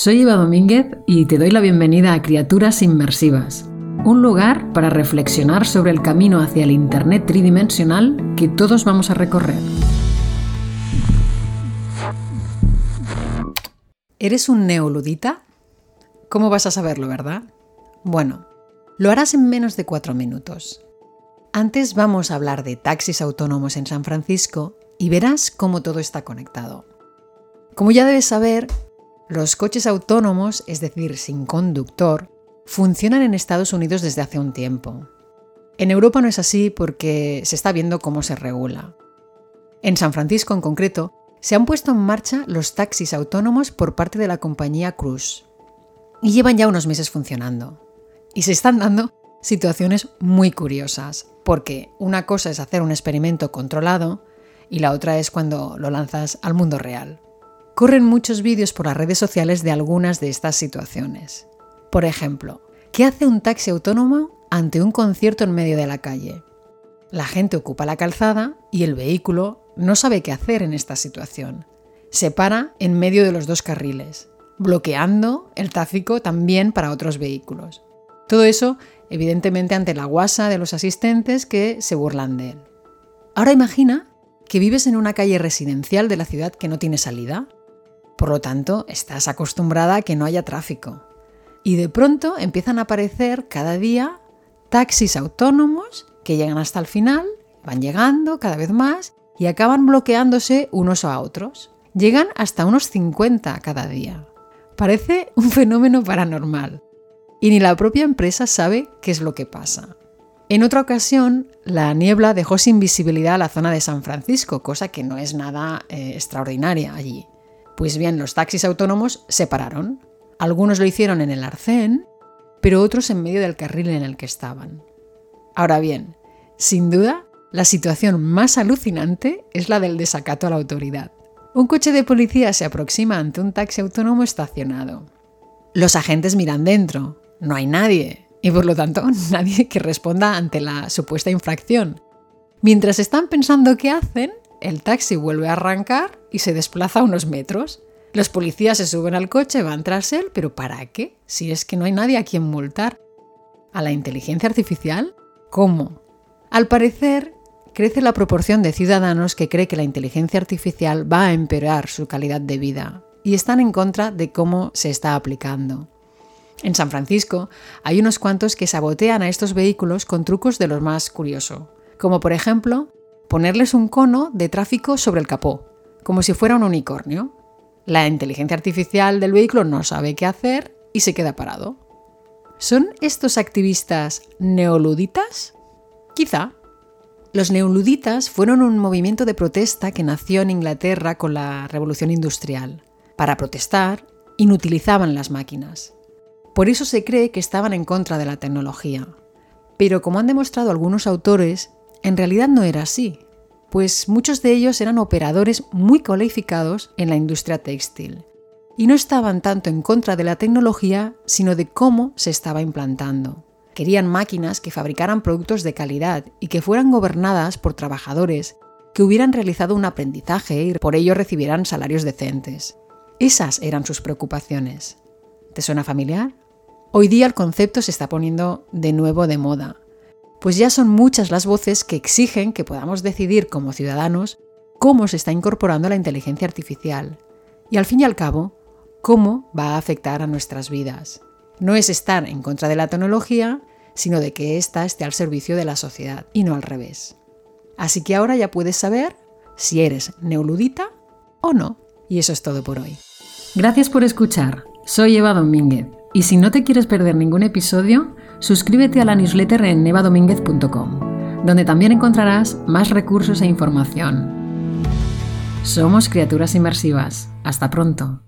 Soy Eva Domínguez y te doy la bienvenida a Criaturas Inmersivas, un lugar para reflexionar sobre el camino hacia el Internet tridimensional que todos vamos a recorrer. ¿Eres un neoludita? ¿Cómo vas a saberlo, verdad? Bueno, lo harás en menos de cuatro minutos. Antes vamos a hablar de taxis autónomos en San Francisco y verás cómo todo está conectado. Como ya debes saber, los coches autónomos, es decir, sin conductor, funcionan en Estados Unidos desde hace un tiempo. En Europa no es así porque se está viendo cómo se regula. En San Francisco en concreto, se han puesto en marcha los taxis autónomos por parte de la compañía Cruise. Y llevan ya unos meses funcionando. Y se están dando situaciones muy curiosas, porque una cosa es hacer un experimento controlado y la otra es cuando lo lanzas al mundo real corren muchos vídeos por las redes sociales de algunas de estas situaciones. Por ejemplo, ¿qué hace un taxi autónomo ante un concierto en medio de la calle? La gente ocupa la calzada y el vehículo no sabe qué hacer en esta situación. Se para en medio de los dos carriles, bloqueando el tráfico también para otros vehículos. Todo eso, evidentemente, ante la guasa de los asistentes que se burlan de él. Ahora imagina que vives en una calle residencial de la ciudad que no tiene salida por lo tanto, estás acostumbrada a que no haya tráfico. Y de pronto empiezan a aparecer cada día taxis autónomos que llegan hasta el final, van llegando cada vez más y acaban bloqueándose unos a otros. Llegan hasta unos 50 cada día. Parece un fenómeno paranormal. Y ni la propia empresa sabe qué es lo que pasa. En otra ocasión, la niebla dejó sin visibilidad la zona de San Francisco, cosa que no es nada eh, extraordinaria allí. Pues bien, los taxis autónomos se pararon. Algunos lo hicieron en el arcén, pero otros en medio del carril en el que estaban. Ahora bien, sin duda, la situación más alucinante es la del desacato a la autoridad. Un coche de policía se aproxima ante un taxi autónomo estacionado. Los agentes miran dentro, no hay nadie, y por lo tanto nadie que responda ante la supuesta infracción. Mientras están pensando qué hacen, el taxi vuelve a arrancar y se desplaza unos metros. Los policías se suben al coche, van tras él, pero ¿para qué? Si es que no hay nadie a quien multar. ¿A la inteligencia artificial? ¿Cómo? Al parecer, crece la proporción de ciudadanos que cree que la inteligencia artificial va a empeorar su calidad de vida y están en contra de cómo se está aplicando. En San Francisco hay unos cuantos que sabotean a estos vehículos con trucos de lo más curioso, como por ejemplo ponerles un cono de tráfico sobre el capó, como si fuera un unicornio. La inteligencia artificial del vehículo no sabe qué hacer y se queda parado. ¿Son estos activistas neoluditas? Quizá. Los neoluditas fueron un movimiento de protesta que nació en Inglaterra con la Revolución Industrial. Para protestar, inutilizaban las máquinas. Por eso se cree que estaban en contra de la tecnología. Pero como han demostrado algunos autores, en realidad no era así, pues muchos de ellos eran operadores muy cualificados en la industria textil y no estaban tanto en contra de la tecnología, sino de cómo se estaba implantando. Querían máquinas que fabricaran productos de calidad y que fueran gobernadas por trabajadores que hubieran realizado un aprendizaje y por ello recibieran salarios decentes. Esas eran sus preocupaciones. ¿Te suena familiar? Hoy día el concepto se está poniendo de nuevo de moda pues ya son muchas las voces que exigen que podamos decidir como ciudadanos cómo se está incorporando la inteligencia artificial y al fin y al cabo, cómo va a afectar a nuestras vidas. No es estar en contra de la tecnología, sino de que ésta esté al servicio de la sociedad y no al revés. Así que ahora ya puedes saber si eres neoludita o no. Y eso es todo por hoy. Gracias por escuchar. Soy Eva Domínguez. Y si no te quieres perder ningún episodio, suscríbete a la newsletter en nevadominguez.com, donde también encontrarás más recursos e información. Somos criaturas inmersivas. Hasta pronto.